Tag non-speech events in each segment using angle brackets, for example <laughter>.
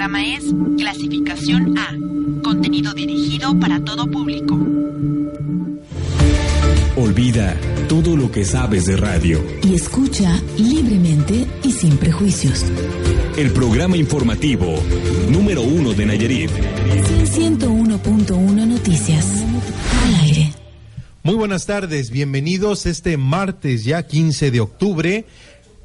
programa es Clasificación A, contenido dirigido para todo público. Olvida todo lo que sabes de radio. Y escucha libremente y sin prejuicios. El programa informativo número uno de Nayarit. 101.1 Noticias. Al aire. Muy buenas tardes, bienvenidos este martes ya 15 de octubre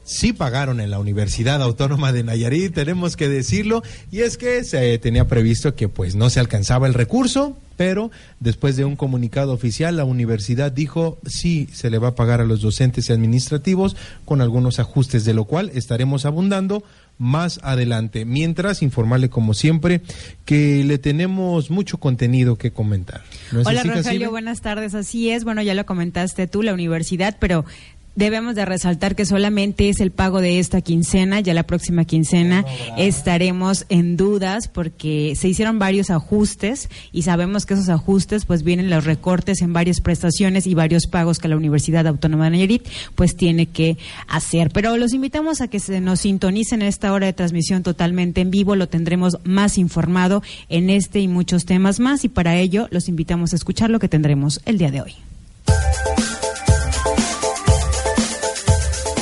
sí pagaron en la Universidad Autónoma de Nayarit, tenemos que decirlo, y es que se tenía previsto que pues no se alcanzaba el recurso, pero después de un comunicado oficial la universidad dijo sí se le va a pagar a los docentes y administrativos con algunos ajustes, de lo cual estaremos abundando más adelante. Mientras, informarle como siempre que le tenemos mucho contenido que comentar. Hola Rogelio, buenas tardes. Así es, bueno, ya lo comentaste tú, la universidad, pero debemos de resaltar que solamente es el pago de esta quincena, ya la próxima quincena estaremos en dudas porque se hicieron varios ajustes y sabemos que esos ajustes pues vienen los recortes en varias prestaciones y varios pagos que la Universidad Autónoma de Nayarit pues tiene que hacer. Pero los invitamos a que se nos sintonicen en esta hora de transmisión totalmente en vivo, lo tendremos más informado en este y muchos temas más y para ello los invitamos a escuchar lo que tendremos el día de hoy.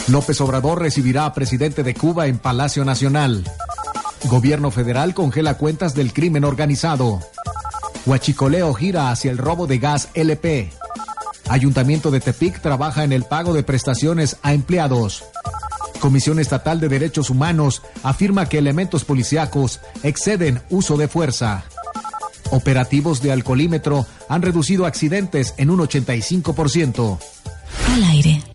López Obrador recibirá a presidente de Cuba en Palacio Nacional. Gobierno federal congela cuentas del crimen organizado. Huachicoleo gira hacia el robo de gas LP. Ayuntamiento de Tepic trabaja en el pago de prestaciones a empleados. Comisión Estatal de Derechos Humanos afirma que elementos policíacos exceden uso de fuerza. Operativos de alcoholímetro han reducido accidentes en un 85%. Al aire.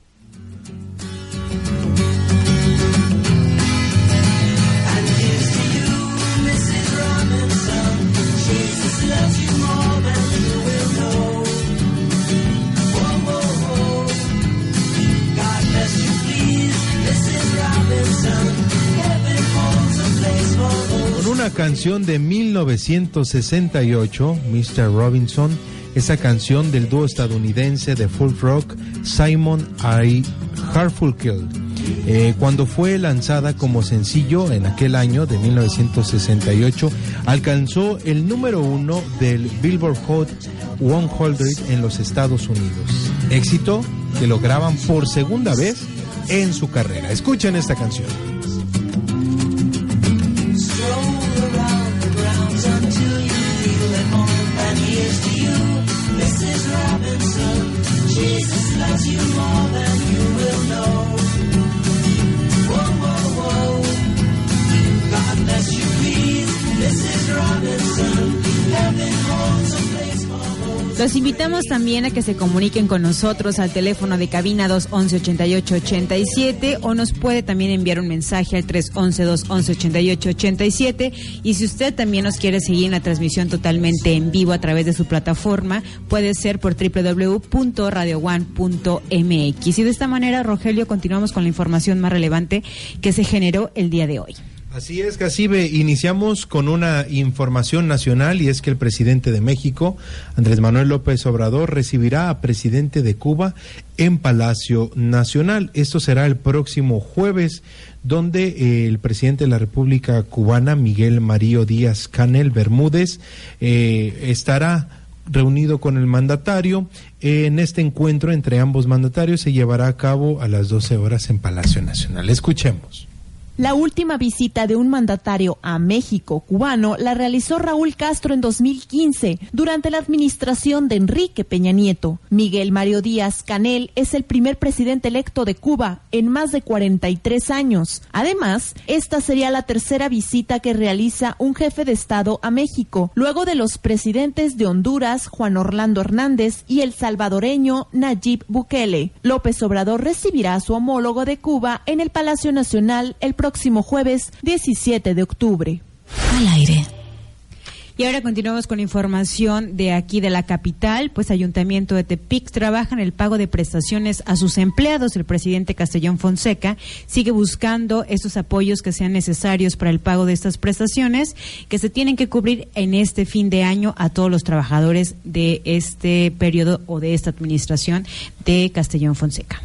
Canción de 1968, Mr. Robinson, esa canción del dúo estadounidense de folk rock Simon I. Harfulkel. Eh, cuando fue lanzada como sencillo en aquel año de 1968, alcanzó el número uno del Billboard Hot 100 en los Estados Unidos. Éxito que lo graban por segunda vez en su carrera. Escuchen esta canción. tells you more than you will know. Los invitamos también a que se comuniquen con nosotros al teléfono de cabina 211-8887 o nos puede también enviar un mensaje al 311-211-8887 y si usted también nos quiere seguir en la transmisión totalmente en vivo a través de su plataforma, puede ser por www.radioone.mx. Y de esta manera, Rogelio, continuamos con la información más relevante que se generó el día de hoy. Así es, Cacibe. Iniciamos con una información nacional y es que el presidente de México, Andrés Manuel López Obrador, recibirá a presidente de Cuba en Palacio Nacional. Esto será el próximo jueves, donde eh, el presidente de la República Cubana, Miguel Mario Díaz Canel Bermúdez, eh, estará reunido con el mandatario. En este encuentro entre ambos mandatarios se llevará a cabo a las 12 horas en Palacio Nacional. Escuchemos. La última visita de un mandatario a México cubano la realizó Raúl Castro en 2015 durante la administración de Enrique Peña Nieto. Miguel Mario Díaz Canel es el primer presidente electo de Cuba en más de 43 años. Además, esta sería la tercera visita que realiza un jefe de Estado a México, luego de los presidentes de Honduras, Juan Orlando Hernández, y el salvadoreño Nayib Bukele. López Obrador recibirá a su homólogo de Cuba en el Palacio Nacional el próximo próximo jueves 17 de octubre. Al aire. Y ahora continuamos con información de aquí de la capital, pues Ayuntamiento de Tepic trabaja en el pago de prestaciones a sus empleados. El presidente Castellón Fonseca sigue buscando estos apoyos que sean necesarios para el pago de estas prestaciones que se tienen que cubrir en este fin de año a todos los trabajadores de este periodo o de esta administración de Castellón Fonseca.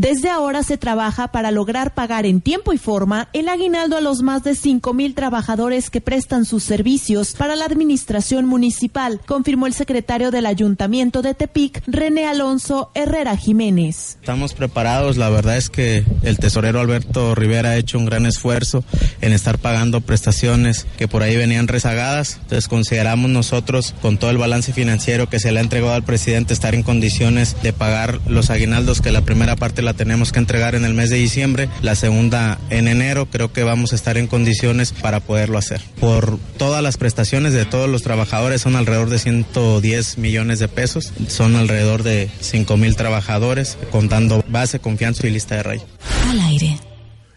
Desde ahora se trabaja para lograr pagar en tiempo y forma el aguinaldo a los más de 5 mil trabajadores que prestan sus servicios para la administración municipal, confirmó el secretario del Ayuntamiento de Tepic, René Alonso Herrera Jiménez. Estamos preparados, la verdad es que el tesorero Alberto Rivera ha hecho un gran esfuerzo en estar pagando prestaciones que por ahí venían rezagadas, entonces consideramos nosotros con todo el balance financiero que se le ha entregado al presidente estar en condiciones de pagar los aguinaldos que la primera parte la tenemos que entregar en el mes de diciembre, la segunda en enero, creo que vamos a estar en condiciones para poderlo hacer. Por todas las prestaciones de todos los trabajadores son alrededor de 110 millones de pesos, son alrededor de 5 mil trabajadores, contando base, confianza y lista de rey. Al aire.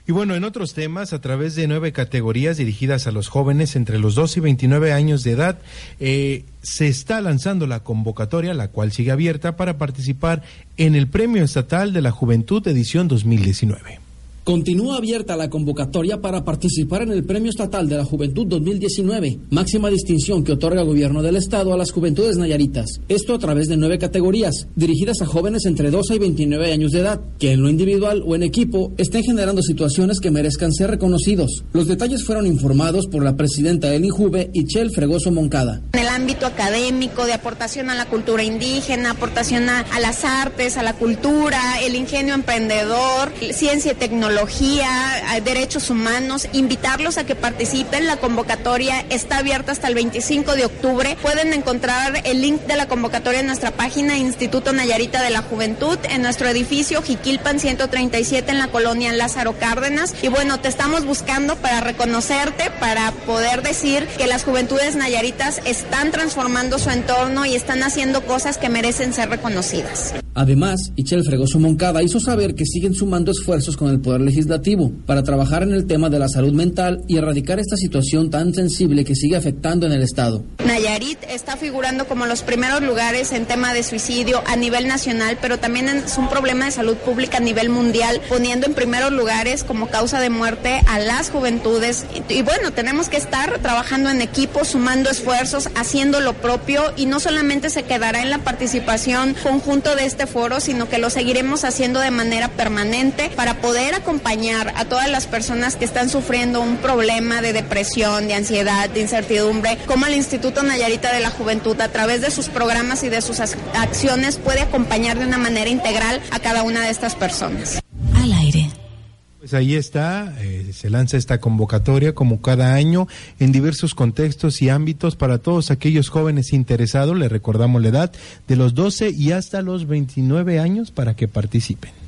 Y bueno, en otros temas, a través de nueve categorías dirigidas a los jóvenes entre los 12 y 29 años de edad, eh, se está lanzando la convocatoria, la cual sigue abierta para participar en el Premio Estatal de la Juventud edición 2019. Continúa abierta la convocatoria para participar en el Premio Estatal de la Juventud 2019, máxima distinción que otorga el gobierno del Estado a las juventudes nayaritas. Esto a través de nueve categorías, dirigidas a jóvenes entre 12 y 29 años de edad, que en lo individual o en equipo estén generando situaciones que merezcan ser reconocidos. Los detalles fueron informados por la presidenta del INJUVE, Ichel Fregoso Moncada. En el ámbito académico, de aportación a la cultura indígena, aportación a, a las artes, a la cultura, el ingenio emprendedor, ciencia y tecnología tecnología, derechos humanos, invitarlos a que participen. La convocatoria está abierta hasta el 25 de octubre. Pueden encontrar el link de la convocatoria en nuestra página Instituto Nayarita de la Juventud, en nuestro edificio Jiquilpan 137 en la colonia Lázaro Cárdenas. Y bueno, te estamos buscando para reconocerte, para poder decir que las juventudes nayaritas están transformando su entorno y están haciendo cosas que merecen ser reconocidas. Además, Ichel Fregoso Moncada hizo saber que siguen sumando esfuerzos con el Poder Legislativo para trabajar en el tema de la salud mental y erradicar esta situación tan sensible que sigue afectando en el Estado. Nayarit está figurando como los primeros lugares en tema de suicidio a nivel nacional, pero también es un problema de salud pública a nivel mundial, poniendo en primeros lugares como causa de muerte a las juventudes. Y, y bueno, tenemos que estar trabajando en equipo, sumando esfuerzos, haciendo lo propio y no solamente se quedará en la participación conjunto de este foro, sino que lo seguiremos haciendo de manera permanente para poder acompañar a todas las personas que están sufriendo un problema de depresión, de ansiedad, de incertidumbre, como el Instituto Nayarita de la Juventud a través de sus programas y de sus acciones puede acompañar de una manera integral a cada una de estas personas. Al aire. Pues ahí está, eh, se lanza esta convocatoria como cada año en diversos contextos y ámbitos para todos aquellos jóvenes interesados, le recordamos la edad, de los 12 y hasta los 29 años para que participen.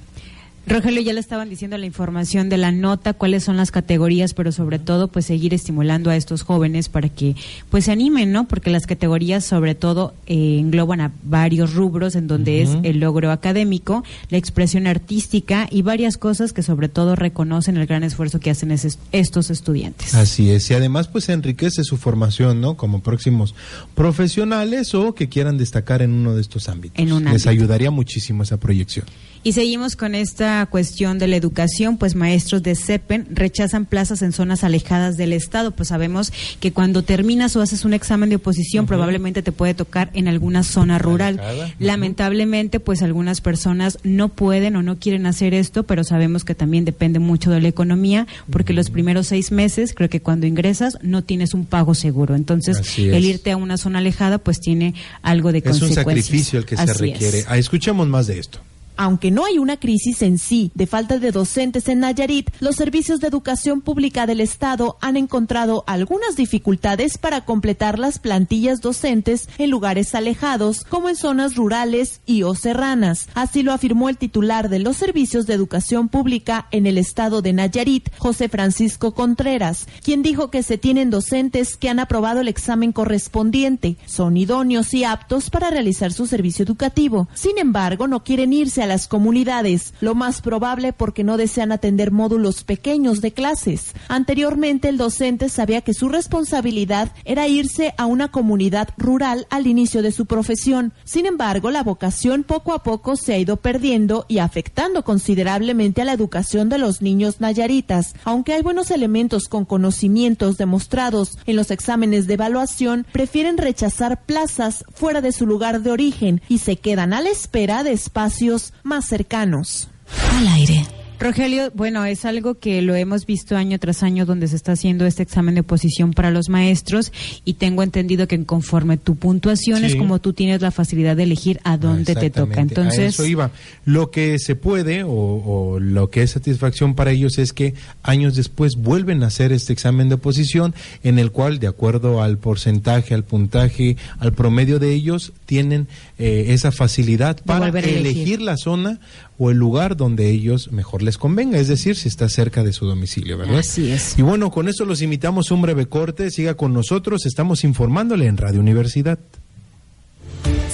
Rogelio, ya le estaban diciendo la información de la nota, cuáles son las categorías, pero sobre todo, pues seguir estimulando a estos jóvenes para que, pues se animen, ¿no? Porque las categorías, sobre todo, eh, engloban a varios rubros, en donde es el logro académico, la expresión artística y varias cosas que, sobre todo, reconocen el gran esfuerzo que hacen es- estos estudiantes. Así es, y además pues enriquece su formación, ¿no? Como próximos profesionales o que quieran destacar en uno de estos ámbitos. En un Les ámbito. ayudaría muchísimo esa proyección. Y seguimos con esta cuestión de la educación, pues maestros de CEPEN rechazan plazas en zonas alejadas del Estado, pues sabemos que cuando terminas o haces un examen de oposición probablemente te puede tocar en alguna zona rural. Alejada. Lamentablemente, pues algunas personas no pueden o no quieren hacer esto, pero sabemos que también depende mucho de la economía, porque los primeros seis meses, creo que cuando ingresas, no tienes un pago seguro. Entonces, el irte a una zona alejada, pues tiene algo de Es un consecuencias. sacrificio el que se es. requiere. Ah, escuchemos más de esto. Aunque no hay una crisis en sí de falta de docentes en Nayarit, los servicios de educación pública del Estado han encontrado algunas dificultades para completar las plantillas docentes en lugares alejados, como en zonas rurales y o serranas. Así lo afirmó el titular de los servicios de educación pública en el Estado de Nayarit, José Francisco Contreras, quien dijo que se tienen docentes que han aprobado el examen correspondiente, son idóneos y aptos para realizar su servicio educativo. Sin embargo, no quieren irse a las comunidades, lo más probable porque no desean atender módulos pequeños de clases. Anteriormente, el docente sabía que su responsabilidad era irse a una comunidad rural al inicio de su profesión. Sin embargo, la vocación poco a poco se ha ido perdiendo y afectando considerablemente a la educación de los niños nayaritas. Aunque hay buenos elementos con conocimientos demostrados en los exámenes de evaluación, prefieren rechazar plazas fuera de su lugar de origen y se quedan a la espera de espacios más cercanos. Al aire. Rogelio, bueno, es algo que lo hemos visto año tras año donde se está haciendo este examen de oposición para los maestros y tengo entendido que conforme tu puntuación es como tú tienes la facilidad de elegir a dónde te toca. Exactamente, a Entonces, eso iba. Lo que se puede o, o lo que es satisfacción para ellos es que años después vuelven a hacer este examen de oposición en el cual, de acuerdo al porcentaje, al puntaje, al promedio de ellos, tienen eh, esa facilidad para elegir. la zona o el lugar donde ellos mejor les convenga, es decir, si está cerca de su domicilio, ¿verdad? Así es. Y bueno, con esto los invitamos a un breve corte, siga con nosotros, estamos informándole en Radio Universidad.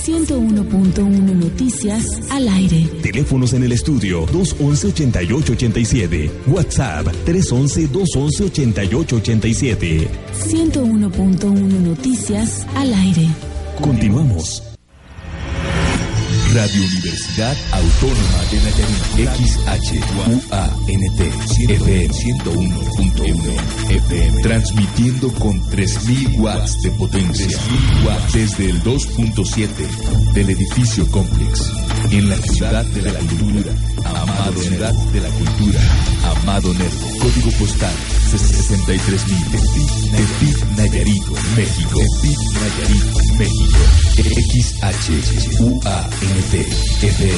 101.1 Noticias al aire. Teléfonos en el estudio 211-8887. WhatsApp 311-211-8887. 101.1 Noticias al aire. Continuamos. Radio Universidad Autónoma de Nayarit. XHUANT. FM 101.1 FM. Transmitiendo con 3000 watts de potencia. 3000 watts desde el 2.7 del edificio Complex. En la ciudad de la cultura. Amado Ciudad de la cultura. Amado Nervo. Código postal 63000. Tepic, Nayarit, México. Tepic, Nayarit, México. XHUANT FM.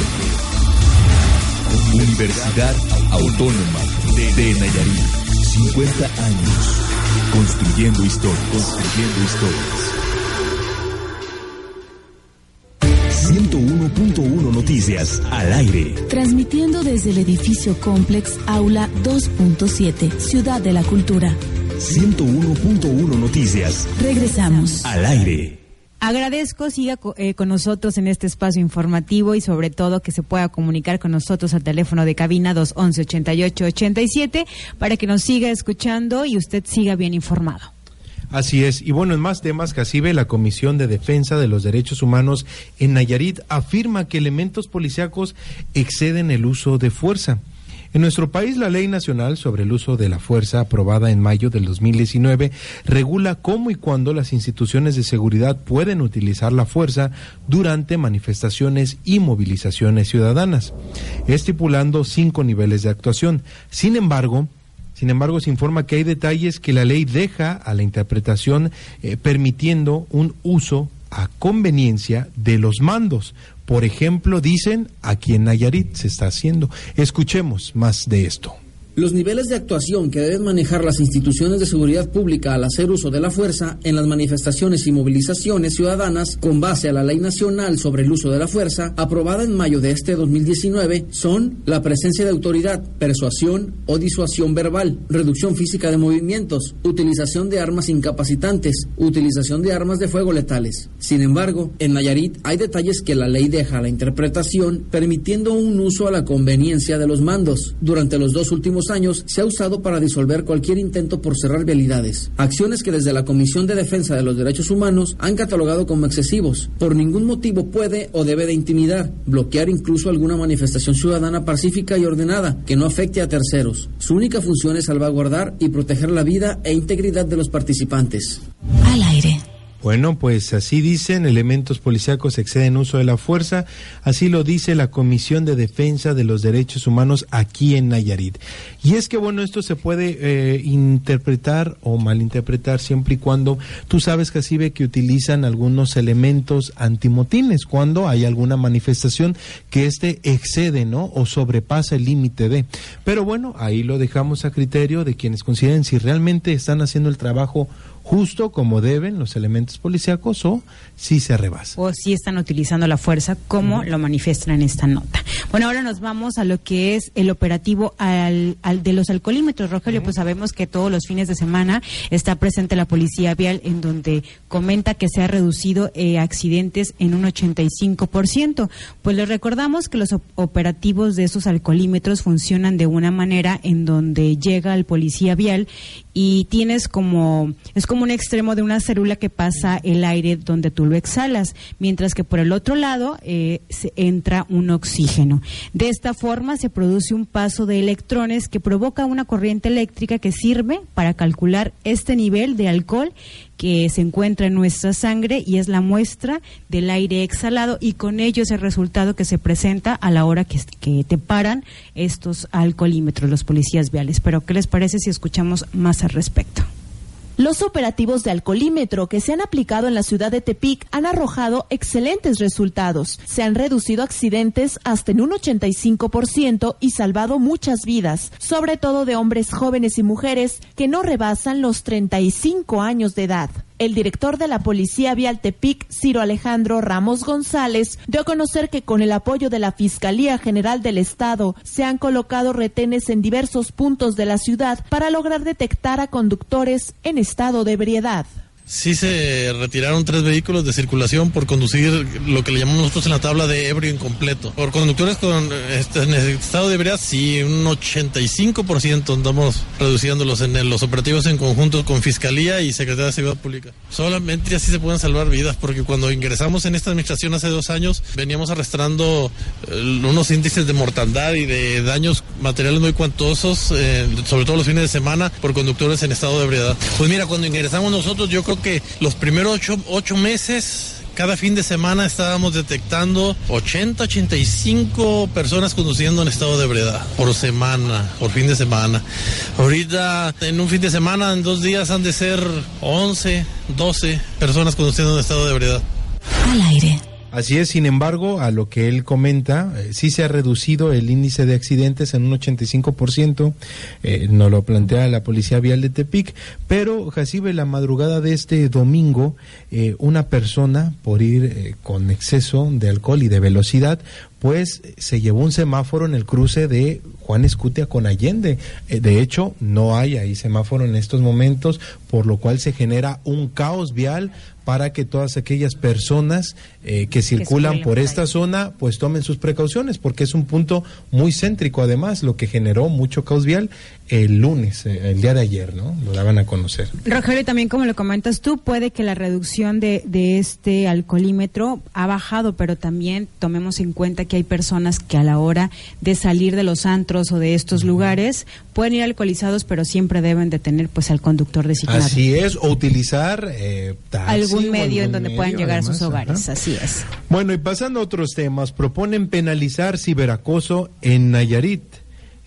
Universidad Autónoma de Nayarit. 50 años. Construyendo historias. Construyendo historias. 101.1 Noticias al aire. Transmitiendo desde el edificio Complex Aula 2.7, Ciudad de la Cultura. 101.1 Noticias Regresamos. al aire. Agradezco siga eh, con nosotros en este espacio informativo y sobre todo que se pueda comunicar con nosotros al teléfono de cabina 211-8887 para que nos siga escuchando y usted siga bien informado. Así es. Y bueno, en más temas, Cacibe, la Comisión de Defensa de los Derechos Humanos en Nayarit afirma que elementos policíacos exceden el uso de fuerza. En nuestro país, la Ley Nacional sobre el Uso de la Fuerza, aprobada en mayo del 2019, regula cómo y cuándo las instituciones de seguridad pueden utilizar la fuerza durante manifestaciones y movilizaciones ciudadanas, estipulando cinco niveles de actuación. Sin embargo, sin embargo, se informa que hay detalles que la ley deja a la interpretación eh, permitiendo un uso a conveniencia de los mandos. Por ejemplo, dicen aquí en Nayarit se está haciendo. Escuchemos más de esto. Los niveles de actuación que deben manejar las instituciones de seguridad pública al hacer uso de la fuerza en las manifestaciones y movilizaciones ciudadanas con base a la Ley Nacional sobre el Uso de la Fuerza, aprobada en mayo de este 2019, son la presencia de autoridad, persuasión o disuasión verbal, reducción física de movimientos, utilización de armas incapacitantes, utilización de armas de fuego letales. Sin embargo, en Nayarit hay detalles que la ley deja a la interpretación, permitiendo un uso a la conveniencia de los mandos. Durante los dos últimos años se ha usado para disolver cualquier intento por cerrar vialidades, acciones que desde la Comisión de Defensa de los Derechos Humanos han catalogado como excesivos. Por ningún motivo puede o debe de intimidar, bloquear incluso alguna manifestación ciudadana pacífica y ordenada que no afecte a terceros. Su única función es salvaguardar y proteger la vida e integridad de los participantes. Al aire. Bueno, pues así dicen, elementos policíacos exceden uso de la fuerza, así lo dice la Comisión de Defensa de los Derechos Humanos aquí en Nayarit. Y es que, bueno, esto se puede eh, interpretar o malinterpretar siempre y cuando tú sabes, Jacibe, que utilizan algunos elementos antimotines, cuando hay alguna manifestación que éste excede, ¿no? O sobrepasa el límite de. Pero bueno, ahí lo dejamos a criterio de quienes consideren si realmente están haciendo el trabajo justo como deben los elementos policíacos o si se rebasa. o si están utilizando la fuerza como lo manifiestan en esta nota. Bueno, ahora nos vamos a lo que es el operativo al, al de los alcoholímetros. Rogelio, pues sabemos que todos los fines de semana está presente la policía vial en donde comenta que se ha reducido eh, accidentes en un 85%. Pues les recordamos que los op- operativos de esos alcoholímetros funcionan de una manera en donde llega el policía vial y tienes como es como un extremo de una célula que pasa el aire donde tú lo exhalas, mientras que por el otro lado eh, se entra un oxígeno. De esta forma se produce un paso de electrones que provoca una corriente eléctrica que sirve para calcular este nivel de alcohol que se encuentra en nuestra sangre y es la muestra del aire exhalado y con ello es el resultado que se presenta a la hora que, te paran estos alcoholímetros, los policías viales. Pero, ¿qué les parece si escuchamos más al respecto? Los operativos de alcoholímetro que se han aplicado en la ciudad de Tepic han arrojado excelentes resultados. Se han reducido accidentes hasta en un 85% y salvado muchas vidas, sobre todo de hombres jóvenes y mujeres que no rebasan los 35 años de edad. El director de la Policía Vial Tepic, Ciro Alejandro Ramos González, dio a conocer que con el apoyo de la Fiscalía General del Estado se han colocado retenes en diversos puntos de la ciudad para lograr detectar a conductores en estado de ebriedad sí se retiraron tres vehículos de circulación por conducir lo que le llamamos nosotros en la tabla de ebrio incompleto. Por conductores con este, estado de ebriedad, sí, un 85% andamos reduciéndolos en los operativos en conjunto con Fiscalía y Secretaría de Seguridad Pública. Solamente así se pueden salvar vidas, porque cuando ingresamos en esta administración hace dos años, veníamos arrastrando eh, unos índices de mortandad y de daños materiales muy cuantosos, eh, sobre todo los fines de semana, por conductores en estado de ebriedad. Pues mira, cuando ingresamos nosotros, yo creo que los primeros ocho, meses cada fin de semana estábamos detectando 80, 85 personas conduciendo en estado de ebriedad por semana, por fin de semana. Ahorita en un fin de semana, en dos días han de ser 11, 12 personas conduciendo en estado de ebriedad. Al aire. Así es, sin embargo, a lo que él comenta, eh, sí se ha reducido el índice de accidentes en un 85%, eh, nos lo plantea la Policía Vial de Tepic, pero Jacibe, la madrugada de este domingo, eh, una persona, por ir eh, con exceso de alcohol y de velocidad, pues se llevó un semáforo en el cruce de Juan Escutia con Allende. de hecho, no hay ahí semáforo en estos momentos, por lo cual se genera un caos vial para que todas aquellas personas eh, que circulan por esta zona pues tomen sus precauciones porque es un punto muy céntrico además lo que generó mucho caos vial el lunes eh, el día de ayer no lo daban a conocer Rogelio también como lo comentas tú puede que la reducción de, de este alcoholímetro ha bajado pero también tomemos en cuenta que hay personas que a la hora de salir de los antros o de estos lugares pueden ir alcoholizados pero siempre deben de tener pues al conductor designado así es o utilizar eh, algún medio en donde puedan llegar a sus hogares. Así es. Bueno, y pasando a otros temas, proponen penalizar ciberacoso en Nayarit.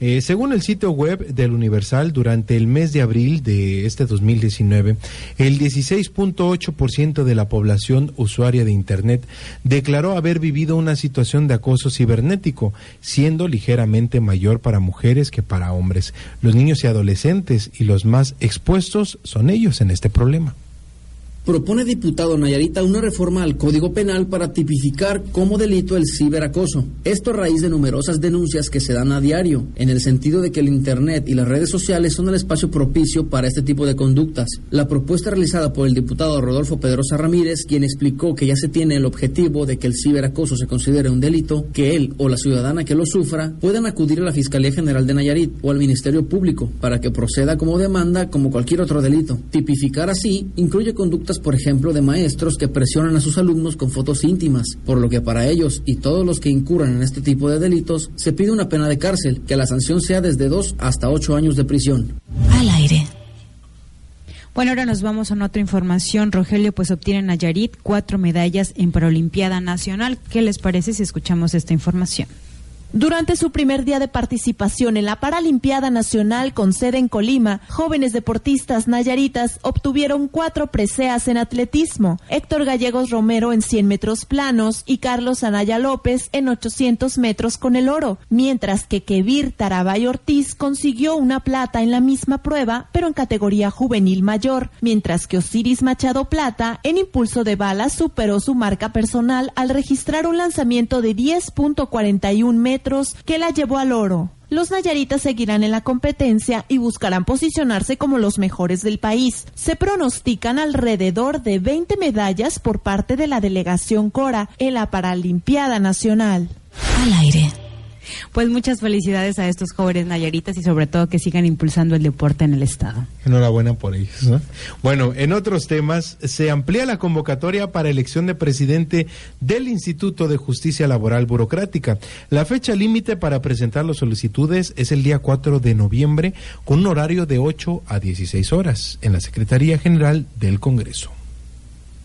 Eh, según el sitio web del Universal, durante el mes de abril de este 2019, el 16.8% de la población usuaria de Internet declaró haber vivido una situación de acoso cibernético, siendo ligeramente mayor para mujeres que para hombres. Los niños y adolescentes y los más expuestos son ellos en este problema propone diputado Nayarita una reforma al Código Penal para tipificar como delito el ciberacoso. Esto a raíz de numerosas denuncias que se dan a diario, en el sentido de que el Internet y las redes sociales son el espacio propicio para este tipo de conductas. La propuesta realizada por el diputado Rodolfo Pedrosa Ramírez, quien explicó que ya se tiene el objetivo de que el ciberacoso se considere un delito, que él o la ciudadana que lo sufra puedan acudir a la Fiscalía General de Nayarit o al Ministerio Público para que proceda como demanda como cualquier otro delito. Tipificar así incluye conductas por ejemplo, de maestros que presionan a sus alumnos con fotos íntimas, por lo que para ellos y todos los que incurran en este tipo de delitos se pide una pena de cárcel, que la sanción sea desde dos hasta ocho años de prisión. Al aire. Bueno, ahora nos vamos a otra información. Rogelio, pues obtiene Nayarit cuatro medallas en Paralimpiada Nacional. ¿Qué les parece si escuchamos esta información? Durante su primer día de participación en la Paralimpiada Nacional con sede en Colima, jóvenes deportistas nayaritas obtuvieron cuatro preseas en atletismo. Héctor Gallegos Romero en 100 metros planos y Carlos Anaya López en 800 metros con el oro, mientras que Kevir Tarabay Ortiz consiguió una plata en la misma prueba, pero en categoría juvenil mayor, mientras que Osiris Machado Plata en impulso de balas superó su marca personal al registrar un lanzamiento de 10.41 metros que la llevó al oro. Los Nayaritas seguirán en la competencia y buscarán posicionarse como los mejores del país. Se pronostican alrededor de 20 medallas por parte de la delegación Cora en la Paralimpiada Nacional. Al aire. Pues muchas felicidades a estos jóvenes nayaritas y sobre todo que sigan impulsando el deporte en el estado. Enhorabuena por ellos. ¿no? Bueno, en otros temas, se amplía la convocatoria para elección de presidente del Instituto de Justicia Laboral Burocrática. La fecha límite para presentar las solicitudes es el día 4 de noviembre con un horario de 8 a 16 horas en la Secretaría General del Congreso.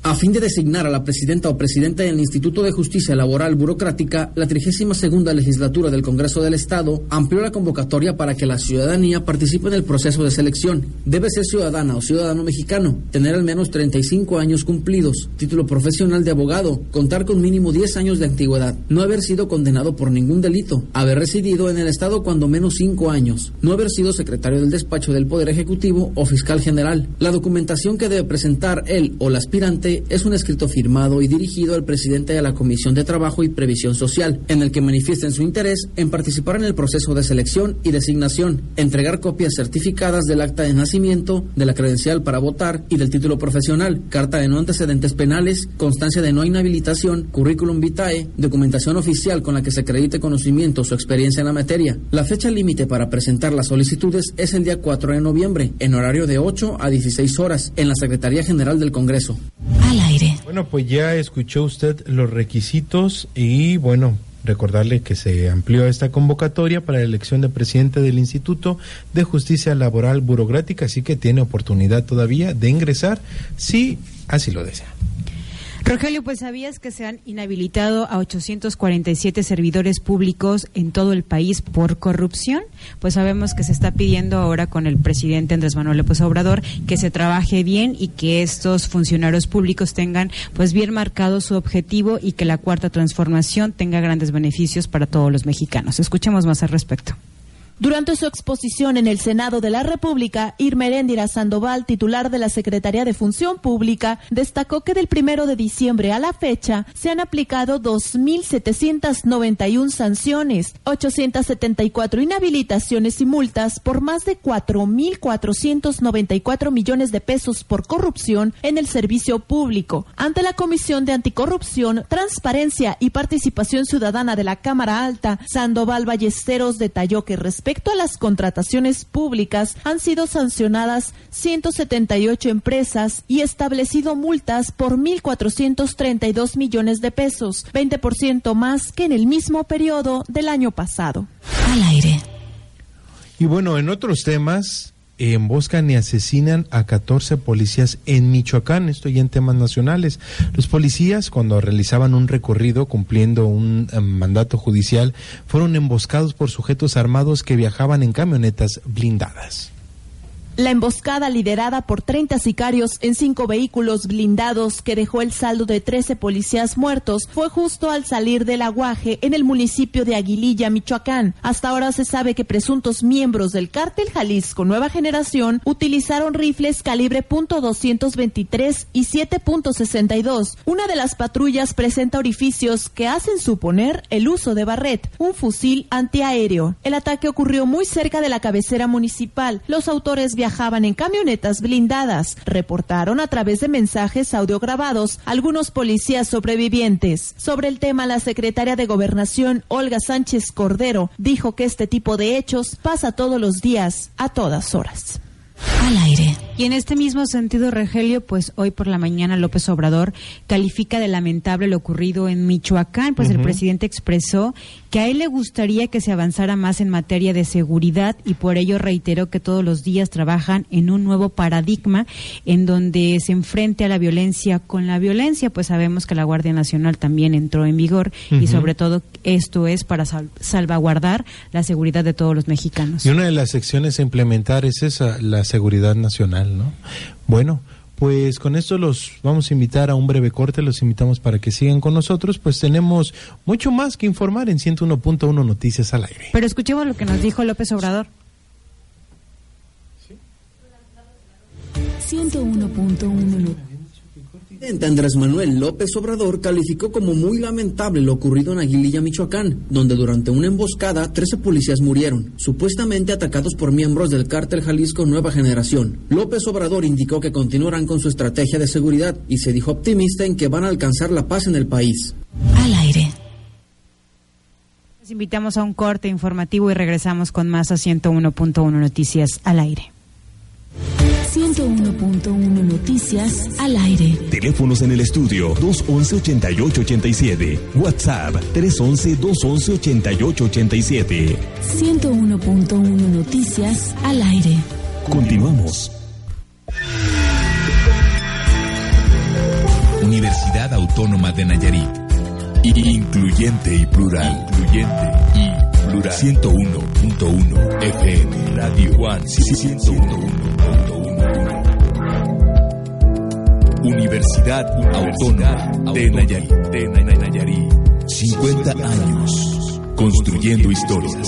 A fin de designar a la presidenta o presidente del Instituto de Justicia Laboral Burocrática, la 32 legislatura del Congreso del Estado amplió la convocatoria para que la ciudadanía participe en el proceso de selección. Debe ser ciudadana o ciudadano mexicano, tener al menos 35 años cumplidos, título profesional de abogado, contar con mínimo 10 años de antigüedad, no haber sido condenado por ningún delito, haber residido en el Estado cuando menos 5 años, no haber sido secretario del despacho del Poder Ejecutivo o fiscal general. La documentación que debe presentar él o la aspirante es un escrito firmado y dirigido al presidente de la Comisión de Trabajo y Previsión Social, en el que manifiesten su interés en participar en el proceso de selección y designación, entregar copias certificadas del acta de nacimiento, de la credencial para votar y del título profesional, carta de no antecedentes penales, constancia de no inhabilitación, currículum vitae, documentación oficial con la que se acredite conocimiento o experiencia en la materia. La fecha límite para presentar las solicitudes es el día 4 de noviembre, en horario de 8 a 16 horas, en la Secretaría General del Congreso al aire. Bueno, pues ya escuchó usted los requisitos y bueno, recordarle que se amplió esta convocatoria para la elección de presidente del Instituto de Justicia Laboral Burocrática, así que tiene oportunidad todavía de ingresar si así lo desea. Rogelio, pues sabías que se han inhabilitado a 847 servidores públicos en todo el país por corrupción. Pues sabemos que se está pidiendo ahora con el presidente Andrés Manuel López Obrador que se trabaje bien y que estos funcionarios públicos tengan pues bien marcado su objetivo y que la cuarta transformación tenga grandes beneficios para todos los mexicanos. Escuchemos más al respecto. Durante su exposición en el Senado de la República, Irmeréndira Sandoval, titular de la Secretaría de Función Pública, destacó que del primero de diciembre a la fecha se han aplicado 2.791 sanciones, 874 inhabilitaciones y multas por más de 4.494 millones de pesos por corrupción en el servicio público. Ante la Comisión de Anticorrupción, Transparencia y Participación Ciudadana de la Cámara Alta, Sandoval Ballesteros detalló que respecto respecto a las contrataciones públicas, han sido sancionadas 178 empresas y establecido multas por 1.432 millones de pesos, 20% más que en el mismo periodo del año pasado. Al aire. Y bueno, en otros temas, emboscan y asesinan a 14 policías en Michoacán, esto ya en temas nacionales. Los policías, cuando realizaban un recorrido cumpliendo un eh, mandato judicial, fueron emboscados por sujetos armados que viajaban en camionetas blindadas. La emboscada liderada por 30 sicarios en cinco vehículos blindados que dejó el saldo de 13 policías muertos fue justo al salir del aguaje en el municipio de Aguililla, Michoacán. Hasta ahora se sabe que presuntos miembros del cártel Jalisco Nueva Generación utilizaron rifles calibre .223 y 7.62. Una de las patrullas presenta orificios que hacen suponer el uso de Barret, un fusil antiaéreo. El ataque ocurrió muy cerca de la cabecera municipal. Los autores viajaron viajaban en camionetas blindadas, reportaron a través de mensajes audiograbados algunos policías sobrevivientes. Sobre el tema, la secretaria de Gobernación, Olga Sánchez Cordero, dijo que este tipo de hechos pasa todos los días, a todas horas. Al aire. Y en este mismo sentido, Regelio, pues hoy por la mañana López Obrador califica de lamentable lo ocurrido en Michoacán, pues el presidente expresó que a él le gustaría que se avanzara más en materia de seguridad y por ello reiteró que todos los días trabajan en un nuevo paradigma en donde se enfrente a la violencia con la violencia, pues sabemos que la Guardia Nacional también entró en vigor y sobre todo esto es para salvaguardar la seguridad de todos los mexicanos. Y una de las secciones a implementar es esa, la seguridad nacional. ¿No? Bueno, pues con esto los vamos a invitar a un breve corte, los invitamos para que sigan con nosotros, pues tenemos mucho más que informar en 101.1 Noticias al aire. Pero escuchemos lo que nos dijo López Obrador. 101.1 presidente Andrés Manuel López Obrador calificó como muy lamentable lo ocurrido en Aguililla, Michoacán, donde durante una emboscada 13 policías murieron, supuestamente atacados por miembros del cártel Jalisco Nueva Generación. López Obrador indicó que continuarán con su estrategia de seguridad y se dijo optimista en que van a alcanzar la paz en el país. Al aire Les invitamos a un corte informativo y regresamos con más a 101.1 Noticias al aire. 101.1 Noticias al aire. Teléfonos en el estudio 211-8887. WhatsApp 311-211-8887. 101.1 Noticias al aire. Continuamos. Universidad Autónoma de Nayarit. Incluyente y plural. Incluyente y plural. 101.1 FM. Radio One. 101.1. Universidad Autónoma de Nayarit. De Nayarit. 50 años. Construyendo historias.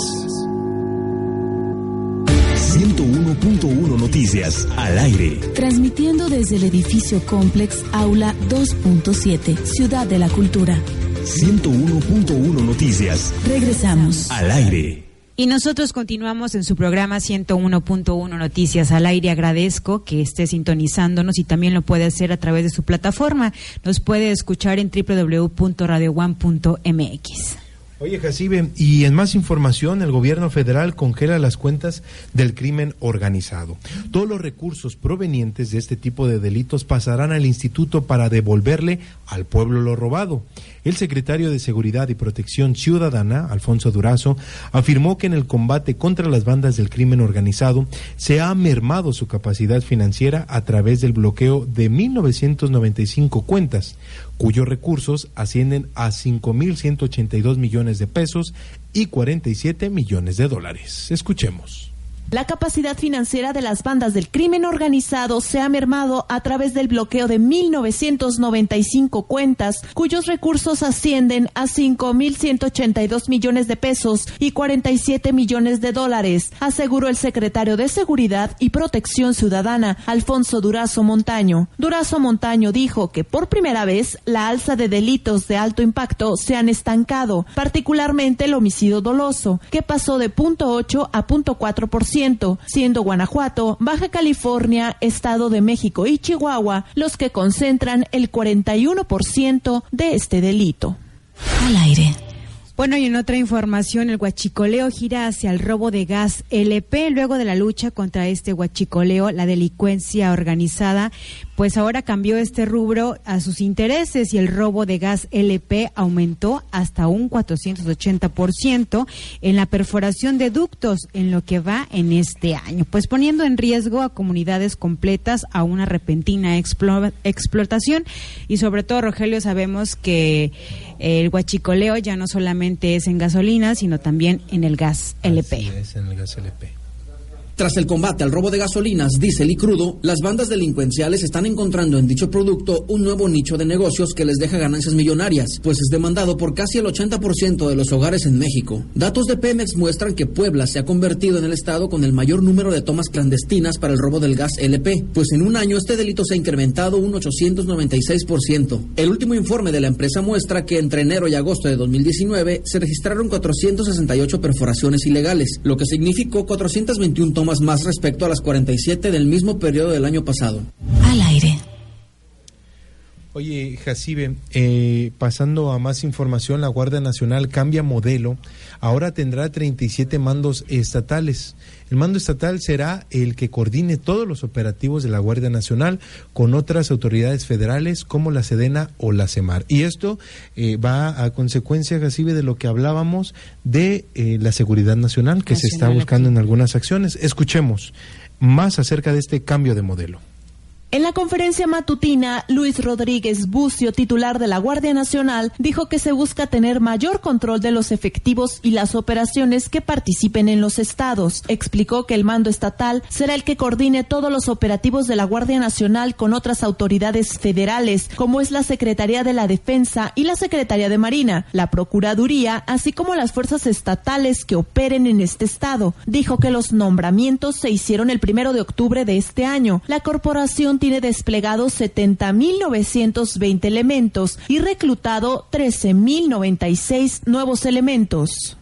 101.1 Noticias al aire. Transmitiendo desde el edificio Complex Aula 2.7, Ciudad de la Cultura. 101.1 Noticias Regresamos. al aire. Y nosotros continuamos en su programa 101.1 Noticias al aire. Agradezco que esté sintonizándonos y también lo puede hacer a través de su plataforma. Nos puede escuchar en www.radioone.mx. Oye, Jacibe, y en más información, el gobierno federal congela las cuentas del crimen organizado. Todos los recursos provenientes de este tipo de delitos pasarán al instituto para devolverle al pueblo lo robado. El secretario de Seguridad y Protección Ciudadana, Alfonso Durazo, afirmó que en el combate contra las bandas del crimen organizado se ha mermado su capacidad financiera a través del bloqueo de 1995 cuentas, cuyos recursos ascienden a 5.182 millones de pesos y 47 millones de dólares. Escuchemos. La capacidad financiera de las bandas del crimen organizado se ha mermado a través del bloqueo de 1.995 cuentas, cuyos recursos ascienden a 5.182 millones de pesos y 47 millones de dólares, aseguró el secretario de Seguridad y Protección Ciudadana, Alfonso Durazo Montaño. Durazo Montaño dijo que por primera vez la alza de delitos de alto impacto se han estancado, particularmente el homicidio doloso, que pasó de 0.8 a 0.4%, siendo Guanajuato, Baja California, Estado de México y Chihuahua los que concentran el 41% de este delito. Al aire. Bueno, y en otra información, el huachicoleo gira hacia el robo de gas LP. Luego de la lucha contra este huachicoleo, la delincuencia organizada, pues ahora cambió este rubro a sus intereses y el robo de gas LP aumentó hasta un 480% en la perforación de ductos en lo que va en este año, pues poniendo en riesgo a comunidades completas a una repentina explo- explotación y sobre todo, Rogelio, sabemos que el huachicoleo ya no solamente es en gasolina, sino también en el gas LP. Así es, en el gas LP. Tras el combate al robo de gasolinas, diésel y crudo, las bandas delincuenciales están encontrando en dicho producto un nuevo nicho de negocios que les deja ganancias millonarias, pues es demandado por casi el 80% de los hogares en México. Datos de Pemex muestran que Puebla se ha convertido en el estado con el mayor número de tomas clandestinas para el robo del gas LP, pues en un año este delito se ha incrementado un 896%. El último informe de la empresa muestra que entre enero y agosto de 2019 se registraron 468 perforaciones ilegales, lo que significó 421 tomas más respecto a las 47 del mismo periodo del año pasado. Al aire. Oye, Jacibe, eh, pasando a más información, la Guardia Nacional cambia modelo. Ahora tendrá 37 mandos estatales. El mando estatal será el que coordine todos los operativos de la Guardia Nacional con otras autoridades federales como la Sedena o la CEMAR. Y esto eh, va a consecuencia, Jacibe, de lo que hablábamos de eh, la seguridad nacional que se está buscando en algunas acciones. Escuchemos más acerca de este cambio de modelo. En la conferencia matutina, Luis Rodríguez Bucio, titular de la Guardia Nacional, dijo que se busca tener mayor control de los efectivos y las operaciones que participen en los estados. Explicó que el mando estatal será el que coordine todos los operativos de la Guardia Nacional con otras autoridades federales, como es la Secretaría de la Defensa y la Secretaría de Marina, la Procuraduría, así como las fuerzas estatales que operen en este estado. Dijo que los nombramientos se hicieron el primero de octubre de este año. La corporación tiene desplegados 70.920 elementos y reclutado 13.096 nuevos elementos.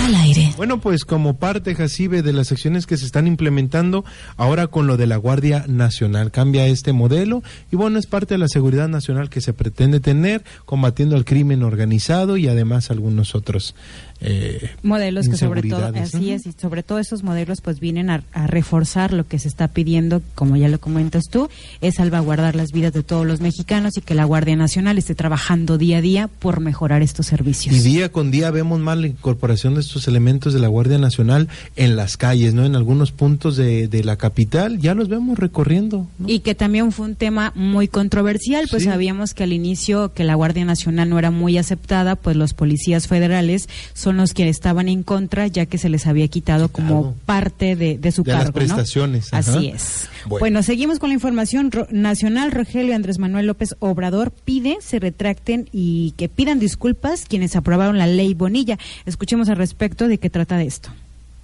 Al aire. Bueno, pues como parte, Jacibe, de las acciones que se están implementando, ahora con lo de la Guardia Nacional, cambia este modelo y bueno, es parte de la seguridad nacional que se pretende tener, combatiendo al crimen organizado y además algunos otros eh, modelos que sobre todo así es y sobre todo esos modelos pues vienen a, reforzar lo que se está pidiendo como ya lo comentas tú es salvaguardar las vidas de todos los mexicanos y que la Guardia Nacional esté trabajando día a día por mejorar estos servicios. Y día con día vemos más la incorporación de estos elementos de la Guardia Nacional en las calles no en algunos puntos de, de la capital ya los vemos recorriendo y que también fue un tema muy controversial pues sabíamos que al inicio que la Guardia Nacional no era muy aceptada pues los policías federales son los que estaban en contra, ya que se les había quitado como parte de, su cargo. Las prestaciones. Así es. Bueno. seguimos con la información nacional. Rogelio Andrés Manuel López Obrador pide se retracten y que pidan disculpas quienes aprobaron la ley Bonilla. Escuchemos al respecto de qué trata de esto.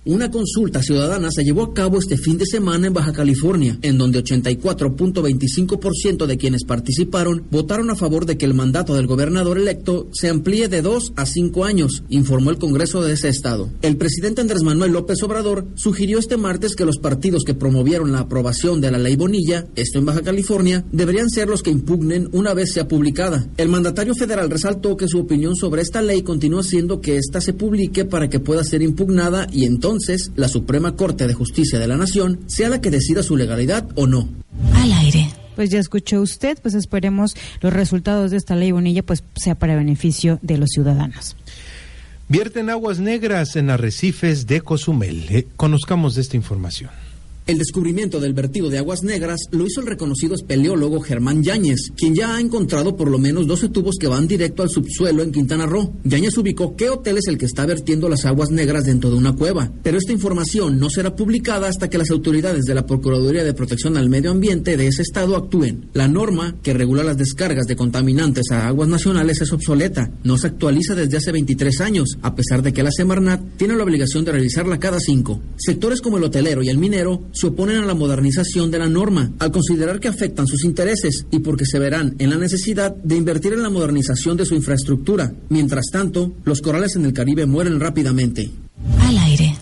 Una consulta ciudadana se llevó a cabo este fin de semana en Baja California, en donde 84.25% de quienes participaron votaron a favor de que el mandato del gobernador electo se amplíe de dos a cinco años, informó el Congreso de ese estado. El presidente Andrés Manuel López Obrador sugirió este martes que los partidos que promovieron la aprobación de la ley Bonilla, esto en Baja California, deberían ser los que impugnen una vez sea publicada. El mandatario federal resaltó que su opinión sobre esta ley continúa siendo que ésta se publique para que pueda ser impugnada y entonces entonces la Suprema Corte de Justicia de la Nación sea la que decida su legalidad o no. Al aire. Pues ya escuchó usted, pues esperemos los resultados de esta ley Bonilla pues sea para beneficio de los ciudadanos. Vierten aguas negras en arrecifes de Cozumel. Eh, conozcamos esta información. El descubrimiento del vertido de aguas negras lo hizo el reconocido espeleólogo Germán Yáñez, quien ya ha encontrado por lo menos 12 tubos que van directo al subsuelo en Quintana Roo. Yáñez ubicó qué hotel es el que está vertiendo las aguas negras dentro de una cueva, pero esta información no será publicada hasta que las autoridades de la Procuraduría de Protección al Medio Ambiente de ese estado actúen. La norma que regula las descargas de contaminantes a aguas nacionales es obsoleta, no se actualiza desde hace 23 años, a pesar de que la Semarnat tiene la obligación de realizarla cada cinco. Sectores como el hotelero y el minero se oponen a la modernización de la norma, al considerar que afectan sus intereses y porque se verán en la necesidad de invertir en la modernización de su infraestructura. Mientras tanto, los corales en el Caribe mueren rápidamente. Al aire.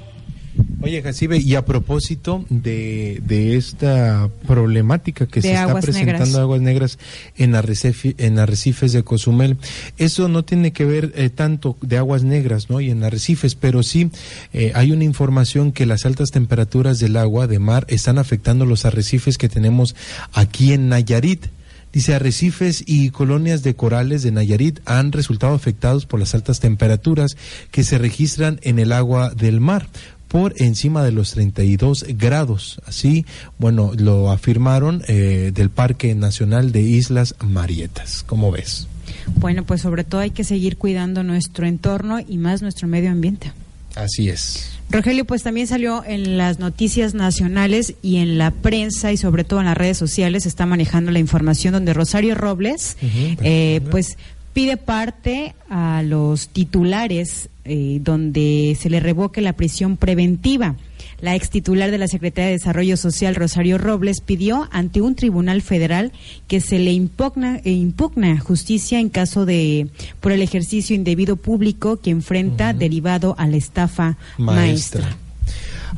Oye, Jacibe, y a propósito de, de esta problemática que se está presentando aguas negras en, en arrecifes de Cozumel, eso no tiene que ver eh, tanto de aguas negras ¿no? y en arrecifes, pero sí eh, hay una información que las altas temperaturas del agua de mar están afectando los arrecifes que tenemos aquí en Nayarit. Dice, arrecifes y colonias de corales de Nayarit han resultado afectados por las altas temperaturas que se registran en el agua del mar por encima de los 32 grados. Así, bueno, lo afirmaron eh, del Parque Nacional de Islas Marietas. ¿Cómo ves? Bueno, pues sobre todo hay que seguir cuidando nuestro entorno y más nuestro medio ambiente. Así es. Rogelio, pues también salió en las noticias nacionales y en la prensa y sobre todo en las redes sociales está manejando la información donde Rosario Robles, eh, pues pide parte a los titulares eh, donde se le revoque la prisión preventiva. La ex titular de la Secretaría de Desarrollo Social, Rosario Robles, pidió ante un tribunal federal que se le impugna, e impugna justicia en caso de por el ejercicio indebido público que enfrenta derivado a la estafa maestra.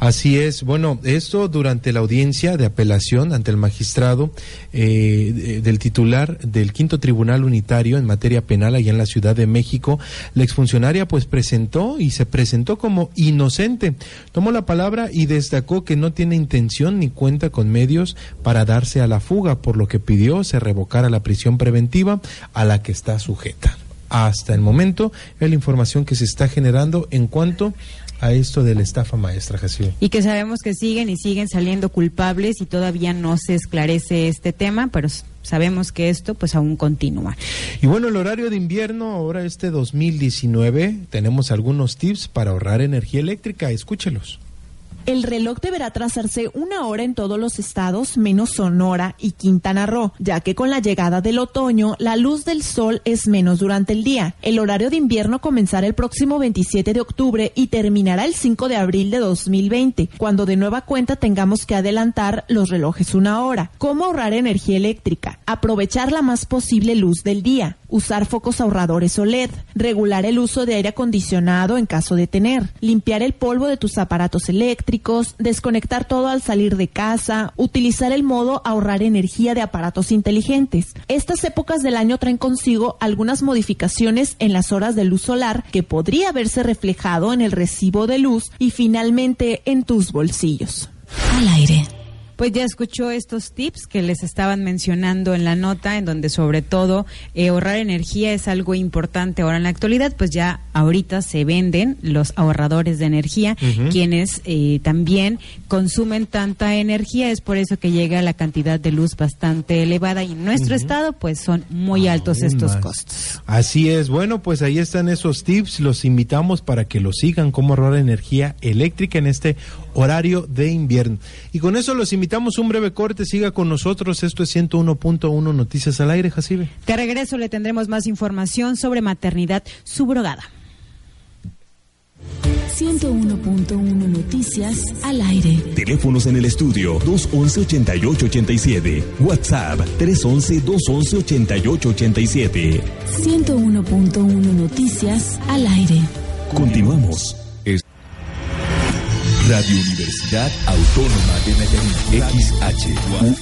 Así es. Bueno, esto durante la audiencia de apelación ante el magistrado eh, del titular del quinto tribunal unitario en materia penal allá en la Ciudad de México, la exfuncionaria pues presentó y se presentó como inocente. Tomó la palabra y destacó que no tiene intención ni cuenta con medios para darse a la fuga, por lo que pidió se revocara la prisión preventiva a la que está sujeta hasta el momento la información que se está generando en cuanto a esto de la estafa maestra, Jesús. Y que sabemos que siguen y siguen saliendo culpables y todavía no se esclarece este tema, pero sabemos que esto pues aún continúa. Y bueno, el horario de invierno, ahora este 2019, tenemos algunos tips para ahorrar energía eléctrica, escúchelos. El reloj deberá trazarse una hora en todos los estados menos Sonora y Quintana Roo, ya que con la llegada del otoño la luz del sol es menos durante el día. El horario de invierno comenzará el próximo 27 de octubre y terminará el 5 de abril de 2020, cuando de nueva cuenta tengamos que adelantar los relojes una hora. ¿Cómo ahorrar energía eléctrica? Aprovechar la más posible luz del día usar focos ahorradores o LED, regular el uso de aire acondicionado en caso de tener, limpiar el polvo de tus aparatos eléctricos, desconectar todo al salir de casa, utilizar el modo ahorrar energía de aparatos inteligentes. Estas épocas del año traen consigo algunas modificaciones en las horas de luz solar que podría verse reflejado en el recibo de luz y finalmente en tus bolsillos. Al aire. Pues ya escuchó estos tips que les estaban mencionando en la nota, en donde sobre todo eh, ahorrar energía es algo importante ahora en la actualidad, pues ya ahorita se venden los ahorradores de energía, quienes eh, también consumen tanta energía, es por eso que llega la cantidad de luz bastante elevada y en nuestro estado pues son muy altos estos más. costos. Así es, bueno, pues ahí están esos tips, los invitamos para que los sigan, cómo ahorrar energía eléctrica en este horario de invierno. Y con eso los invitamos a un breve corte, siga con nosotros, esto es 101.1 Noticias al Aire, Jacibe. De regreso le tendremos más información sobre maternidad subrogada. 101.1 Noticias al aire. Teléfonos en el estudio 211-8887. WhatsApp 311-211-8887. 101.1 Noticias al aire. Continuamos. Radio Universidad Autónoma de Nayarit. XHUANT.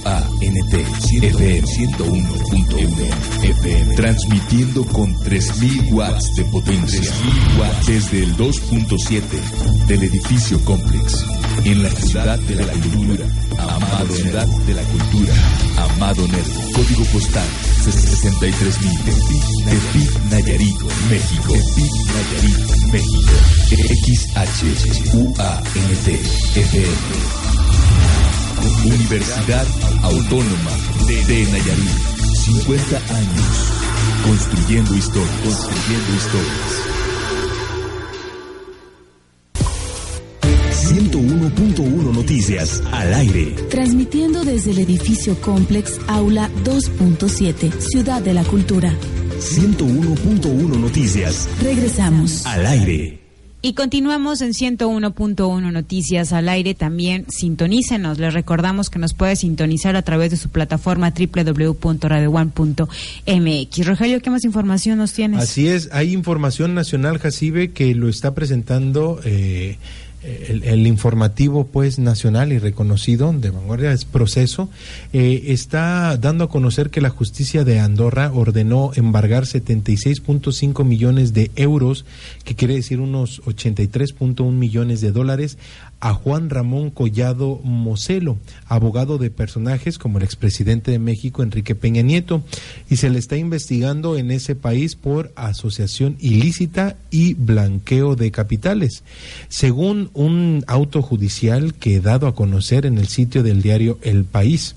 FM 101.1 FM. Transmitiendo con 3000 watts de potencia. 3000 watts desde el 2.7 del edificio Complex. En la ciudad de la cultura. Amado Ciudad de la cultura. Amado Nervo. Código postal 63000. Tepic, Tepic, Nayarit, México. Tepic, Nayarit, México. XHUANT FM. Universidad Autónoma de Nayarit. 50 años. Construyendo historias. Construyendo historias. 101.1 Noticias al aire. Transmitiendo desde el edificio Complex Aula 2.7, Ciudad de la Cultura. 101.1 Noticias Regresamos. al aire. Y continuamos en 101.1 Noticias al aire. También sintonícenos. Les recordamos que nos puede sintonizar a través de su plataforma www.radioone.mx. Rogelio, ¿qué más información nos tienes? Así es, hay información nacional, Jacibe, que lo está presentando eh, el, el informativo pues nacional y reconocido de vanguardia es proceso eh, está dando a conocer que la justicia de Andorra ordenó embargar 76.5 millones de euros que quiere decir unos 83.1 millones de dólares a Juan Ramón Collado Moselo, abogado de personajes como el expresidente de México Enrique Peña Nieto, y se le está investigando en ese país por asociación ilícita y blanqueo de capitales. Según un auto judicial que dado a conocer en el sitio del diario El País,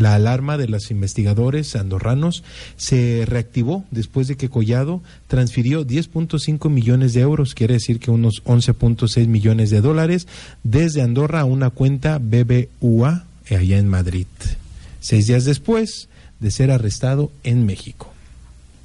la alarma de los investigadores andorranos se reactivó después de que Collado transfirió 10.5 millones de euros, quiere decir que unos 11.6 millones de dólares, desde Andorra a una cuenta BBVA eh, allá en Madrid. Seis días después de ser arrestado en México.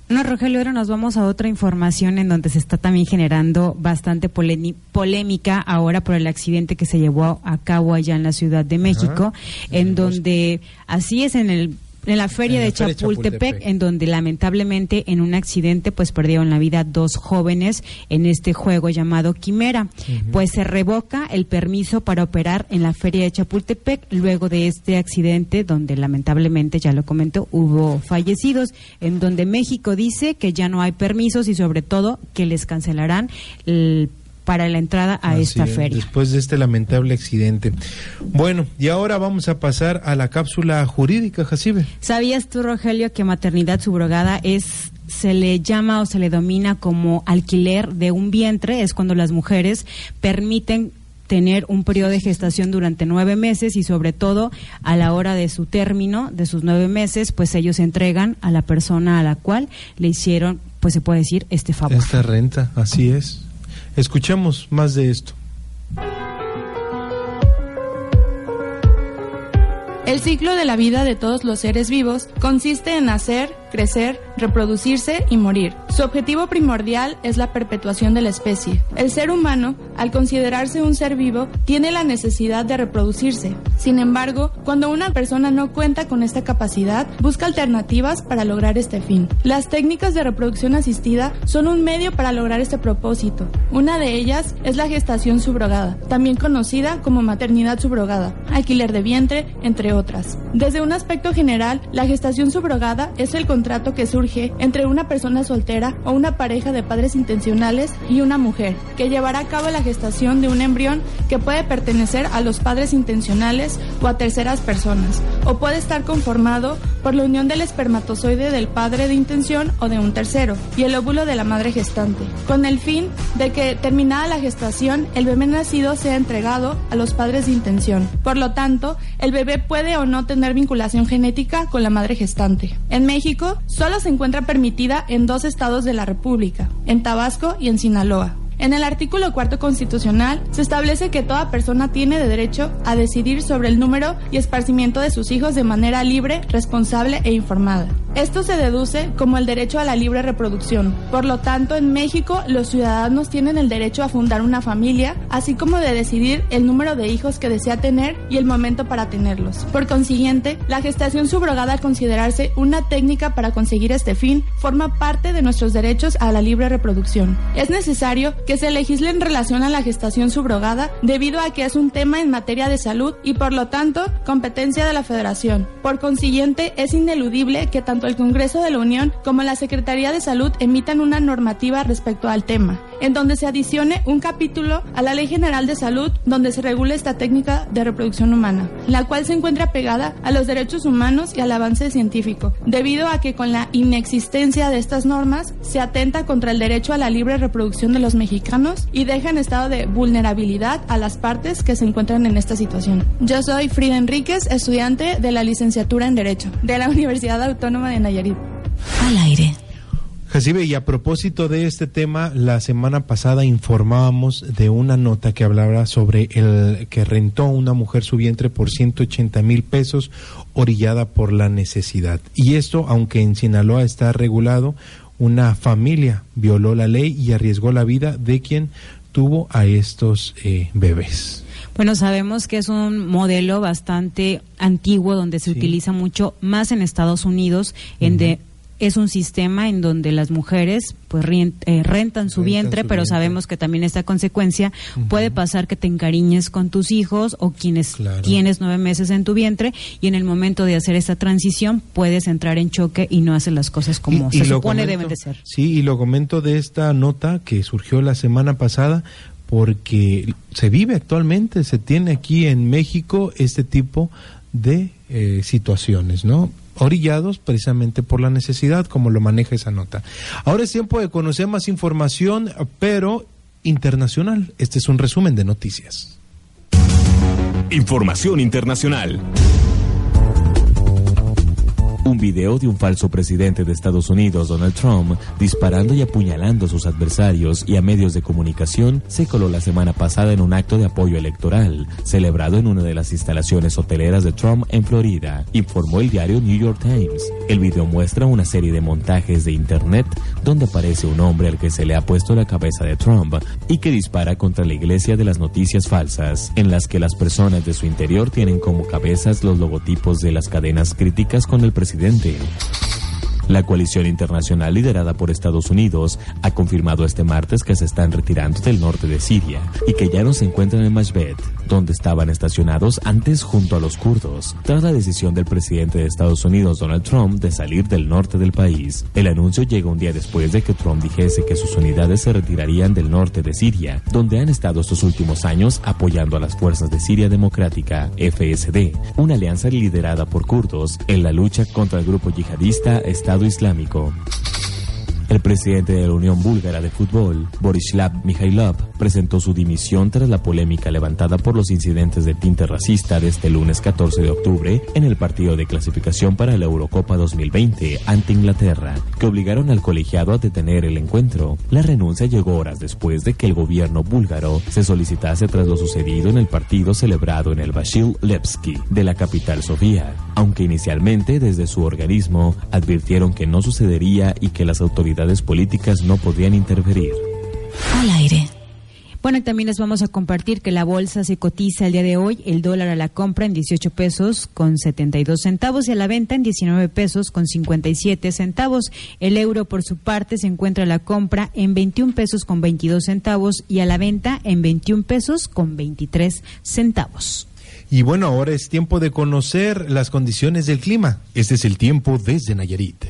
No, Rogelio, ahora nos vamos a otra información en donde se está también generando bastante polémica ahora por el accidente que se llevó a cabo allá en la Ciudad de México, en donde así es en el en la feria En la de feria Chapultepec, Chapultepec. en donde lamentablemente en un accidente pues perdieron la vida dos jóvenes en este juego llamado Quimera. Pues se revoca el permiso para operar en la feria de Chapultepec luego de este accidente donde lamentablemente, ya lo comentó, hubo fallecidos, en donde México dice que ya no hay permisos y sobre todo que les cancelarán el- para la entrada a Así esta es, feria. Después de este lamentable accidente. Bueno, y ahora vamos a pasar a la cápsula jurídica, Jacibe. ¿Sabías tú, Rogelio, que maternidad subrogada es se le llama o se le domina como alquiler de un vientre? Es cuando las mujeres permiten tener un periodo de gestación durante nueve meses y sobre todo a la hora de su término de sus nueve meses pues ellos entregan a la persona a la cual le hicieron pues se puede decir este favor Esta renta, así es. Escuchemos más de esto. El ciclo de la vida de todos los seres vivos consiste en nacer, crecer, reproducirse y morir. Su objetivo primordial es la perpetuación de la especie. El ser humano, al considerarse un ser vivo, tiene la necesidad de reproducirse. Sin embargo, cuando una persona no cuenta con esta capacidad, busca alternativas para lograr este fin. Las técnicas de reproducción asistida son un medio para lograr este propósito. Una de ellas es la gestación subrogada, también conocida como maternidad subrogada, alquiler de vientre, entre otras. Desde un aspecto general, la gestación subrogada es el contrato que surge entre una persona soltera o una pareja de padres intencionales y una mujer, que llevará a cabo la gestación de un embrión que puede pertenecer a los padres intencionales o a terceras personas, o puede estar conformado por la unión del espermatozoide del padre de intención o de un tercero, y el óvulo de la madre gestante, con el fin de que, terminada la gestación, el bebé nacido sea entregado a los padres de intención. Por lo tanto, el bebé puede o no tener vinculación genética con la madre gestante. En México, solo se encuentra permitida en dos estados de la República, en Tabasco y en Sinaloa. En el artículo cuarto constitucional se establece que toda persona tiene derecho a decidir sobre el número y esparcimiento de sus hijos de manera libre, responsable e informada. Esto se deduce como el derecho a la libre reproducción. Por lo tanto, en México los ciudadanos tienen el derecho a fundar una familia, así como de decidir el número de hijos que desea tener y el momento para tenerlos. Por consiguiente, la gestación subrogada al considerarse una técnica para conseguir este fin forma parte de nuestros derechos a la libre reproducción. Es necesario que se legisle en relación a la gestación subrogada debido a que es un tema en materia de salud y por lo tanto competencia de la Federación. Por consiguiente, es ineludible que tanto el Congreso de la Unión como la Secretaría de Salud emitan una normativa respecto al tema, en donde se adicione un capítulo a la Ley General de Salud donde se regule esta técnica de reproducción humana, la cual se encuentra pegada a los derechos humanos y al avance científico, debido a que con la inexistencia de estas normas se atenta contra el derecho a la libre reproducción de los mexicanos y deja en estado de vulnerabilidad a las partes que se encuentran en esta situación. Yo soy Frida Enríquez, estudiante de la licenciatura en Derecho de la <laughs> Universidad Autónoma de Nayarit. Al aire. Jacibe, y a propósito de este tema, la semana pasada informábamos de una nota que hablaba sobre el que rentó una mujer su vientre por 180 mil pesos, orillada por la necesidad. Y esto, aunque en Sinaloa está regulado, una familia violó la ley y arriesgó la vida de quien tuvo a estos eh, bebés. Bueno, sabemos que es un modelo bastante antiguo donde se utiliza mucho más en Estados Unidos, en de es un sistema en donde las mujeres pues eh, rentan su vientre, pero sabemos que también esta consecuencia puede pasar que te encariñes con tus hijos o quienes tienes nueve meses en tu vientre y en el momento de hacer esta transición puedes entrar en choque y no hacer las cosas como se supone deben de ser. Sí, y lo comento de esta nota que surgió la semana pasada porque se vive actualmente, se tiene aquí en México este tipo de eh, situaciones, ¿no? Orillados precisamente por la necesidad, como lo maneja esa nota. Ahora es tiempo de conocer más información, pero internacional. Este es un resumen de noticias. Información internacional. Un video de un falso presidente de Estados Unidos, Donald Trump, disparando y apuñalando a sus adversarios y a medios de comunicación, se coló la semana pasada en un acto de apoyo electoral, celebrado en una de las instalaciones hoteleras de Trump en Florida, informó el diario New York Times. El video muestra una serie de montajes de internet donde aparece un hombre al que se le ha puesto la cabeza de Trump y que dispara contra la iglesia de las noticias falsas, en las que las personas de su interior tienen como cabezas los logotipos de las cadenas críticas con el presidente presidente. La coalición internacional liderada por Estados Unidos ha confirmado este martes que se están retirando del norte de Siria y que ya no se encuentran en Mashbet, donde estaban estacionados antes junto a los kurdos, tras la decisión del presidente de Estados Unidos Donald Trump de salir del norte del país. El anuncio llega un día después de que Trump dijese que sus unidades se retirarían del norte de Siria, donde han estado estos últimos años apoyando a las fuerzas de Siria Democrática, FSD, una alianza liderada por kurdos en la lucha contra el grupo yihadista Islámico. El presidente de la Unión Búlgara de Fútbol, Borislav Mikhailov, presentó su dimisión tras la polémica levantada por los incidentes de tinte racista de este lunes 14 de octubre en el partido de clasificación para la Eurocopa 2020 ante Inglaterra, que obligaron al colegiado a detener el encuentro. La renuncia llegó horas después de que el gobierno búlgaro se solicitase tras lo sucedido en el partido celebrado en el Bashil Levski de la capital Sofía, aunque inicialmente desde su organismo advirtieron que no sucedería y que las autoridades políticas no podían interferir. Al aire. Bueno, también les vamos a compartir que la bolsa se cotiza el día de hoy, el dólar a la compra en 18 pesos con 72 centavos y a la venta en 19 pesos con 57 centavos. El euro, por su parte, se encuentra a la compra en 21 pesos con 22 centavos y a la venta en 21 pesos con 23 centavos. Y bueno, ahora es tiempo de conocer las condiciones del clima. Este es el tiempo desde Nayarit.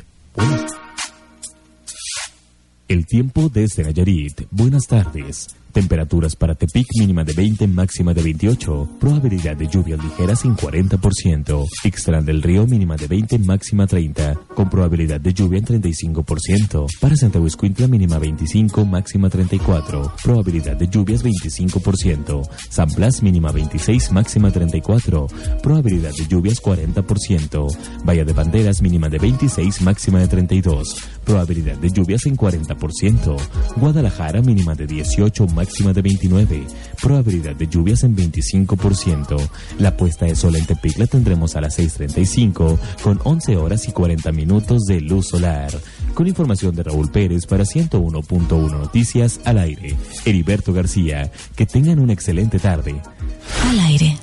El tiempo desde Nayarit. Buenas tardes. Temperaturas para Tepic mínima de 20, máxima de 28. Probabilidad de lluvias ligeras en 40%. Ixtlán del Río mínima de 20, máxima 30. Con probabilidad de lluvia en 35%. Para Santa Huescuintla mínima 25, máxima 34. Probabilidad de lluvias 25%. San Blas mínima 26, máxima 34. Probabilidad de lluvias 40%. Bahía de Banderas mínima de 26, máxima de 32. Probabilidad de lluvias en 40%. Guadalajara mínima de 18, máxima de 29. Probabilidad de lluvias en 25%. La puesta de sol en Tepic la tendremos a las 6.35 con 11 horas y 40 minutos de luz solar. Con información de Raúl Pérez para 101.1 Noticias al aire. Heriberto García, que tengan una excelente tarde. Al aire.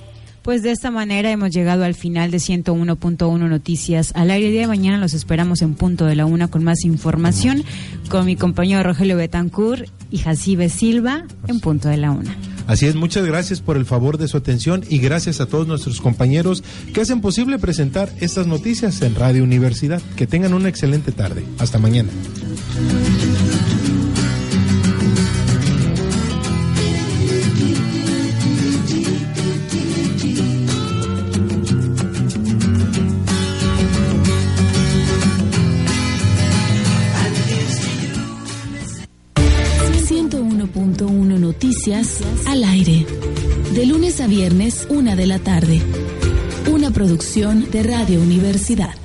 Pues de esta manera hemos llegado al final de 101.1 Noticias al aire. Día de mañana los esperamos en punto de la una con más información con mi compañero Rogelio Betancourt y Jacibe Silva en punto de la una. Así es, muchas gracias por el favor de su atención y gracias a todos nuestros compañeros que hacen posible presentar estas noticias en Radio Universidad. Que tengan una excelente tarde. Hasta mañana. Al aire. De lunes a viernes, una de la tarde. Una producción de Radio Universidad.